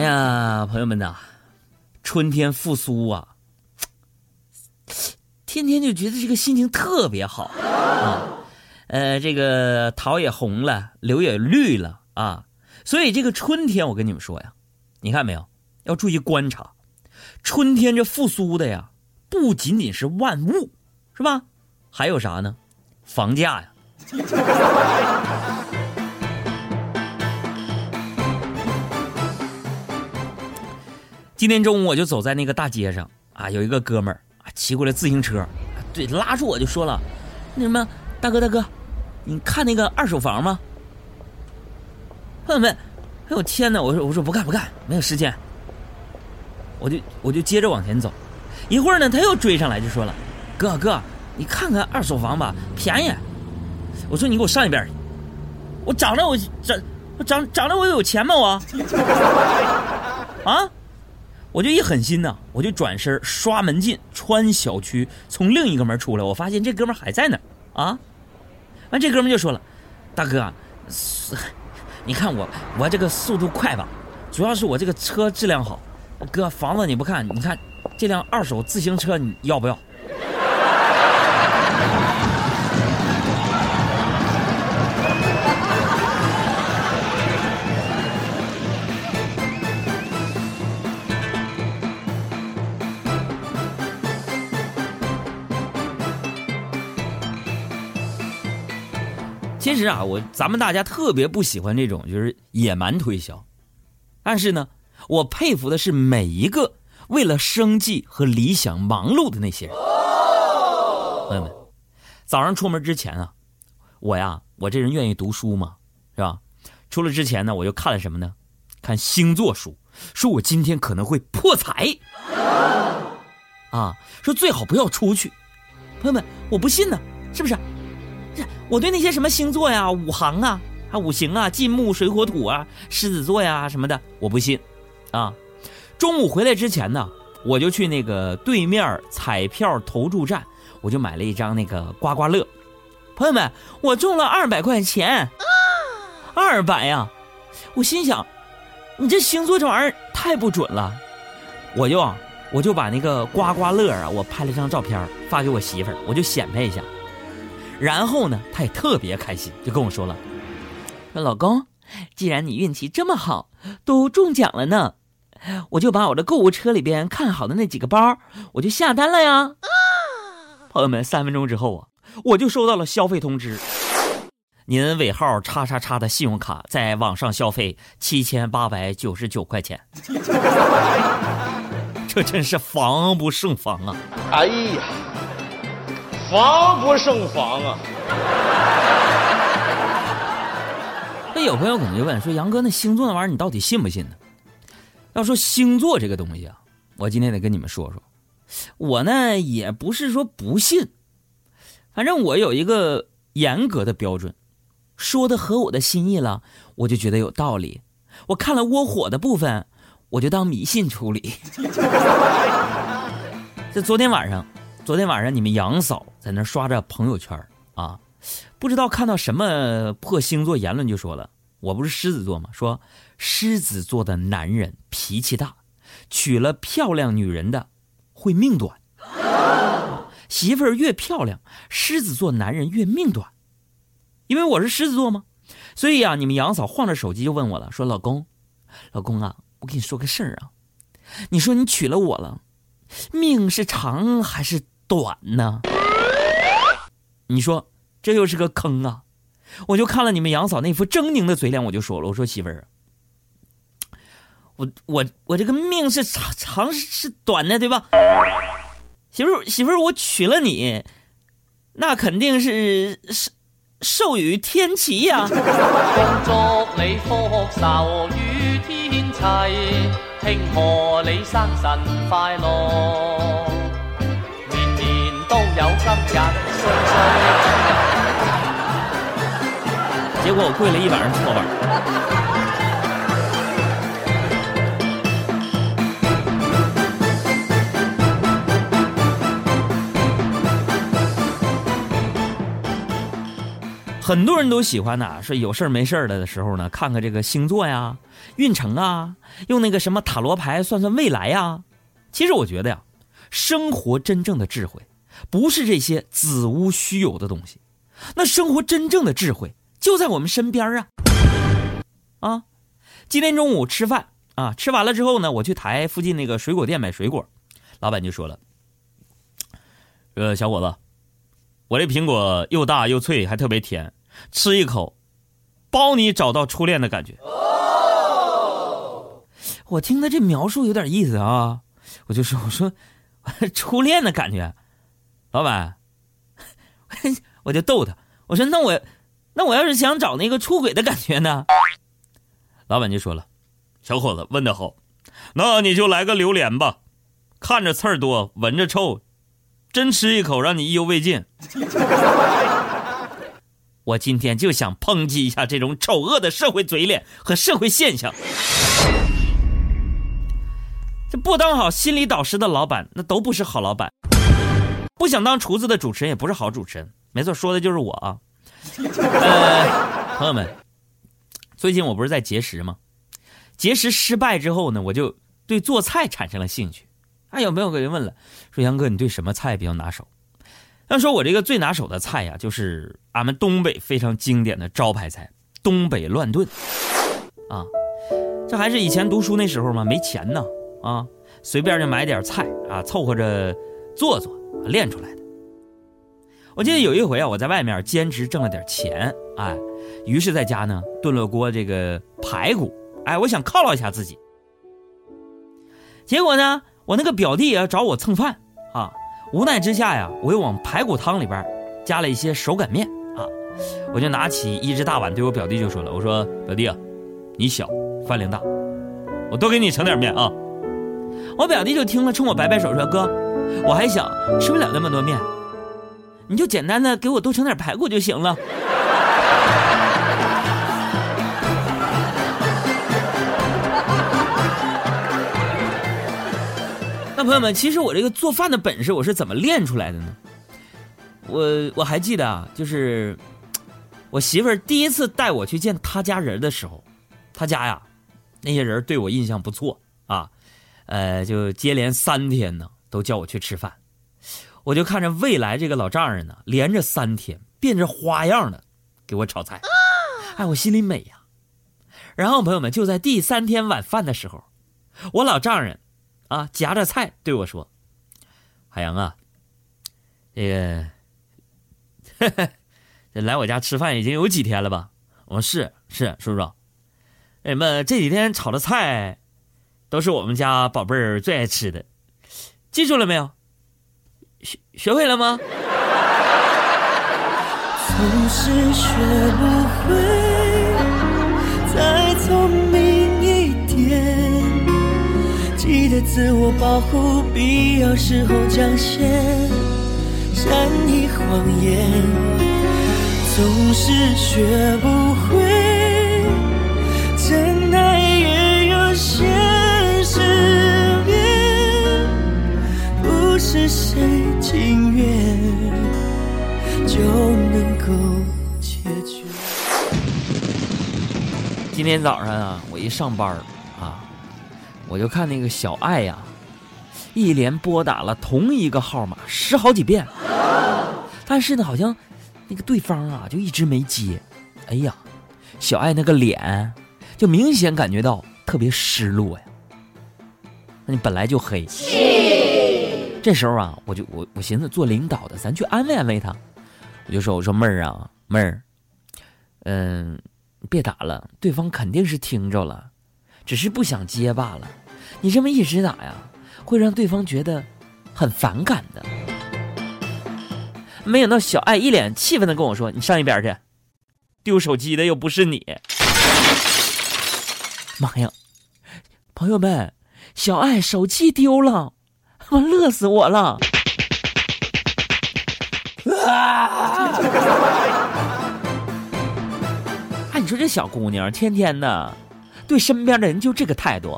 哎呀，朋友们呐，春天复苏啊，天天就觉得这个心情特别好啊。呃，这个桃也红了，柳也绿了啊。所以这个春天，我跟你们说呀，你看没有，要注意观察，春天这复苏的呀，不仅仅是万物，是吧？还有啥呢？房价呀。今天中午我就走在那个大街上啊，有一个哥们儿啊骑过来自行车，对，拉住我就说了：“那什么，大哥大哥，你看那个二手房吗？”朋友们，哎呦天哪！我说我说不干不干，没有时间。我就我就接着往前走，一会儿呢他又追上来就说了：“哥哥，你看看二手房吧，便宜。”我说：“你给我上一边去！我长得我长长长得我有钱吗我？啊？”我就一狠心呐，我就转身刷门禁，穿小区，从另一个门出来。我发现这哥们还在那儿啊！完，这哥们就说了：“大哥，你看我我这个速度快吧？主要是我这个车质量好。哥，房子你不看，你看这辆二手自行车你要不要？”其实啊，我咱们大家特别不喜欢这种就是野蛮推销，但是呢，我佩服的是每一个为了生计和理想忙碌的那些人。朋友们，早上出门之前啊，我呀，我这人愿意读书嘛，是吧？出了之前呢，我就看了什么呢？看星座书，说我今天可能会破财，啊，说最好不要出去。朋友们，我不信呢，是不是？我对那些什么星座呀、五行啊、啊五行啊、金木水火土啊、狮子座呀什么的，我不信，啊！中午回来之前呢，我就去那个对面彩票投注站，我就买了一张那个刮刮乐。朋友们，我中了二百块钱，二百呀！我心想，你这星座这玩意儿太不准了，我就啊，我就把那个刮刮乐啊，我拍了张照片发给我媳妇儿，我就显摆一下。然后呢，他也特别开心，就跟我说了：“说老公，既然你运气这么好，都中奖了呢，我就把我的购物车里边看好的那几个包，我就下单了呀。”朋友们，三分钟之后啊，我就收到了消费通知：您尾号叉叉叉的信用卡在网上消费七千八百九十九块钱。这真是防不胜防啊！哎呀！防不胜防啊！那有朋友可能就问说：“杨哥，那星座那玩意儿你到底信不信呢？”要说星座这个东西啊，我今天得跟你们说说。我呢也不是说不信，反正我有一个严格的标准，说的合我的心意了，我就觉得有道理。我看了窝火的部分，我就当迷信处理。这昨天晚上。昨天晚上你们杨嫂在那刷着朋友圈啊，不知道看到什么破星座言论就说了，我不是狮子座吗？说狮子座的男人脾气大，娶了漂亮女人的会命短，媳妇儿越漂亮，狮子座男人越命短。因为我是狮子座吗？所以啊，你们杨嫂晃着手机就问我了，说老公，老公啊，我跟你说个事儿啊，你说你娶了我了，命是长还是？短呢？你说这又是个坑啊！我就看了你们杨嫂那副狰狞的嘴脸，我就说了：“我说媳妇儿，我我我这个命是长长是短的，对吧？媳妇儿媳妇儿，我娶了你，那肯定是是寿与天齐呀！”，庆贺你生辰快乐。结果我跪了一晚上。很多人都喜欢呐，说有事儿没事儿的时候呢，看看这个星座呀、运程啊，用那个什么塔罗牌算算未来呀。其实我觉得呀，生活真正的智慧，不是这些子无虚有的东西，那生活真正的智慧就在我们身边啊。啊，今天中午吃饭啊，吃完了之后呢，我去台附近那个水果店买水果，老板就说了：“呃，小伙子。”我这苹果又大又脆，还特别甜，吃一口，包你找到初恋的感觉。我听他这描述有点意思啊，我就说我说 初恋的感觉，老板，我就逗他，我说那我那我要是想找那个出轨的感觉呢？老板就说了，小伙子问的好，那你就来个榴莲吧，看着刺儿多，闻着臭。真吃一口让你意犹未尽，我今天就想抨击一下这种丑恶的社会嘴脸和社会现象。这不当好心理导师的老板，那都不是好老板；不想当厨子的主持人，也不是好主持人。没错，说的就是我啊。呃，朋友们，最近我不是在节食吗？节食失败之后呢，我就对做菜产生了兴趣。哎，有没有个人问了？说杨哥，你对什么菜比较拿手？要说我这个最拿手的菜呀，就是俺们东北非常经典的招牌菜——东北乱炖。啊，这还是以前读书那时候嘛，没钱呢，啊，随便就买点菜啊，凑合着做做，练出来的。我记得有一回啊，我在外面兼职挣了点钱，哎，于是在家呢炖了锅这个排骨，哎，我想犒劳一下自己。结果呢？我那个表弟啊找我蹭饭，无奈之下呀，我又往排骨汤里边加了一些手擀面啊，我就拿起一只大碗对我表弟就说了：“我说表弟啊，你小饭量大，我多给你盛点面啊。”我表弟就听了，冲我摆摆手说：“哥，我还小，吃不了那么多面，你就简单的给我多盛点排骨就行了。”那朋友们，其实我这个做饭的本事我是怎么练出来的呢？我我还记得啊，就是我媳妇儿第一次带我去见她家人的时候，她家呀那些人对我印象不错啊，呃，就接连三天呢都叫我去吃饭，我就看着未来这个老丈人呢，连着三天变着花样的给我炒菜，哎，我心里美呀。然后朋友们就在第三天晚饭的时候，我老丈人。啊，夹着菜对我说：“海洋啊，这个这来我家吃饭已经有几天了吧？”我说：“是是，叔叔，什么这几天炒的菜都是我们家宝贝儿最爱吃的，记住了没有？学学会了吗？” 总是学不会自我保护必要时候讲些善意谎言，总是学不会真爱也有现实面，不是谁情愿就能够解决。今天早上啊，我一上班啊。我就看那个小爱呀，一连拨打了同一个号码十好几遍，但是呢，好像那个对方啊就一直没接。哎呀，小爱那个脸就明显感觉到特别失落呀。那你本来就黑，这时候啊，我就我我寻思做领导的，咱去安慰安慰他。我就说我说妹儿啊妹儿，嗯，别打了，对方肯定是听着了，只是不想接罢了。你这么一直打呀，会让对方觉得很反感的。没想到小爱一脸气愤的跟我说：“你上一边去，丢手机的又不是你。”妈呀，朋友们，小爱手机丢了，我乐死我了！啊！哎，你说这小姑娘天天的，对身边的人就这个态度。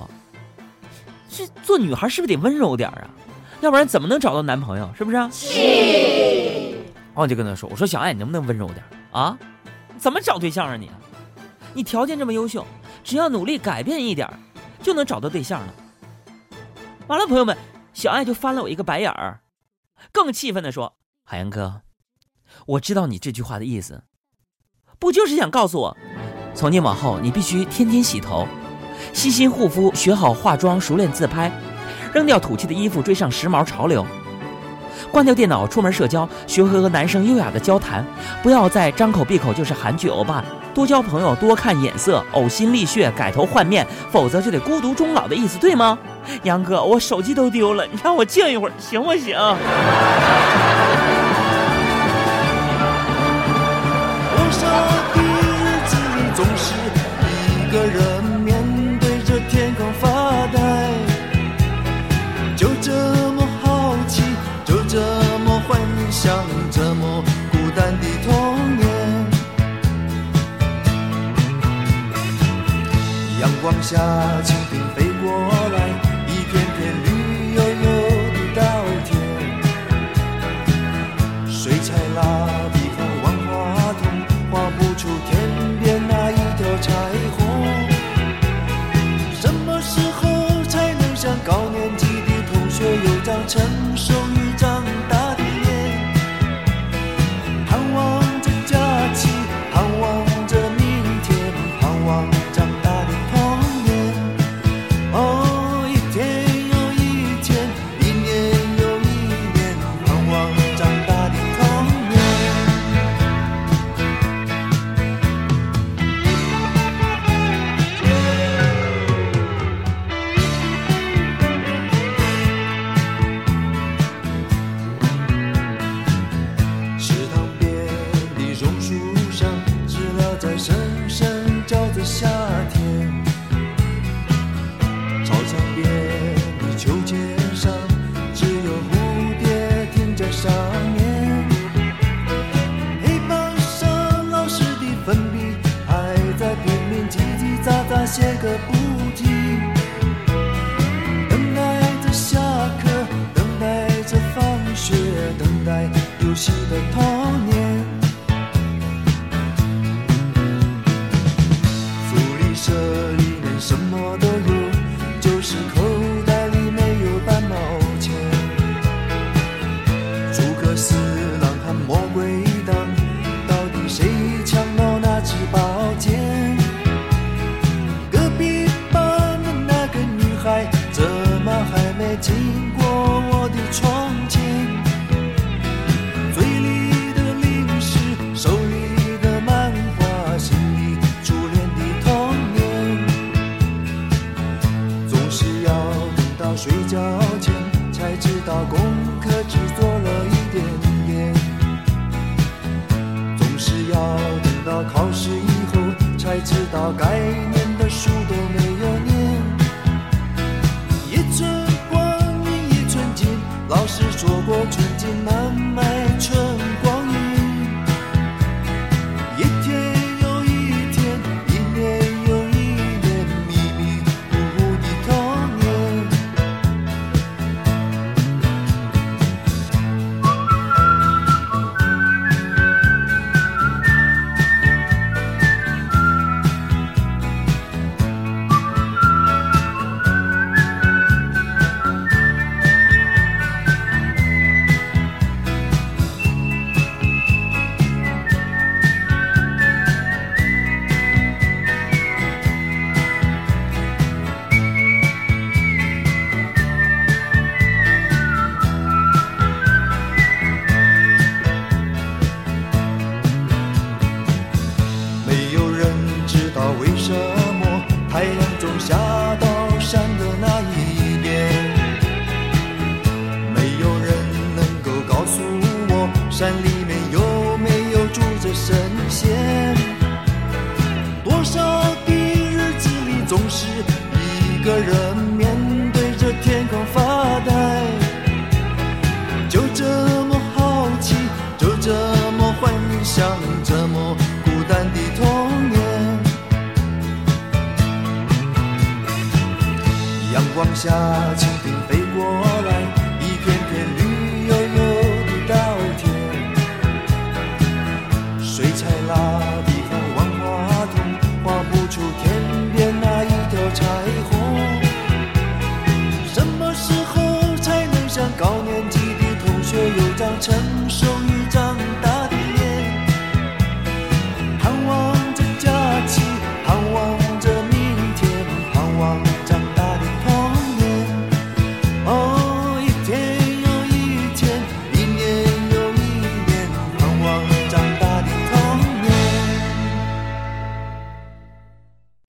这做女孩是不是得温柔点啊？要不然怎么能找到男朋友？是不是？啊是。我就跟他说：“我说小爱，你能不能温柔点啊？怎么找对象啊你？你条件这么优秀，只要努力改变一点就能找到对象了。完了，朋友们，小爱就翻了我一个白眼儿，更气愤的说：“海洋哥，我知道你这句话的意思，不就是想告诉我，从今往后你必须天天洗头，悉心护肤，学好化妆，熟练自拍，扔掉土气的衣服，追上时髦潮流。”关掉电脑，出门社交，学会和男生优雅的交谈，不要再张口闭口就是韩剧欧巴。多交朋友，多看眼色，呕心沥血，改头换面，否则就得孤独终老的意思，对吗？杨哥，我手机都丢了，你让我静一会儿，行不行？才知道功课只做了一点点，总是要等到考试以后才知道该一个人面对着天空发呆，就这么好奇，就这么幻想，这么孤单的童年。阳光下，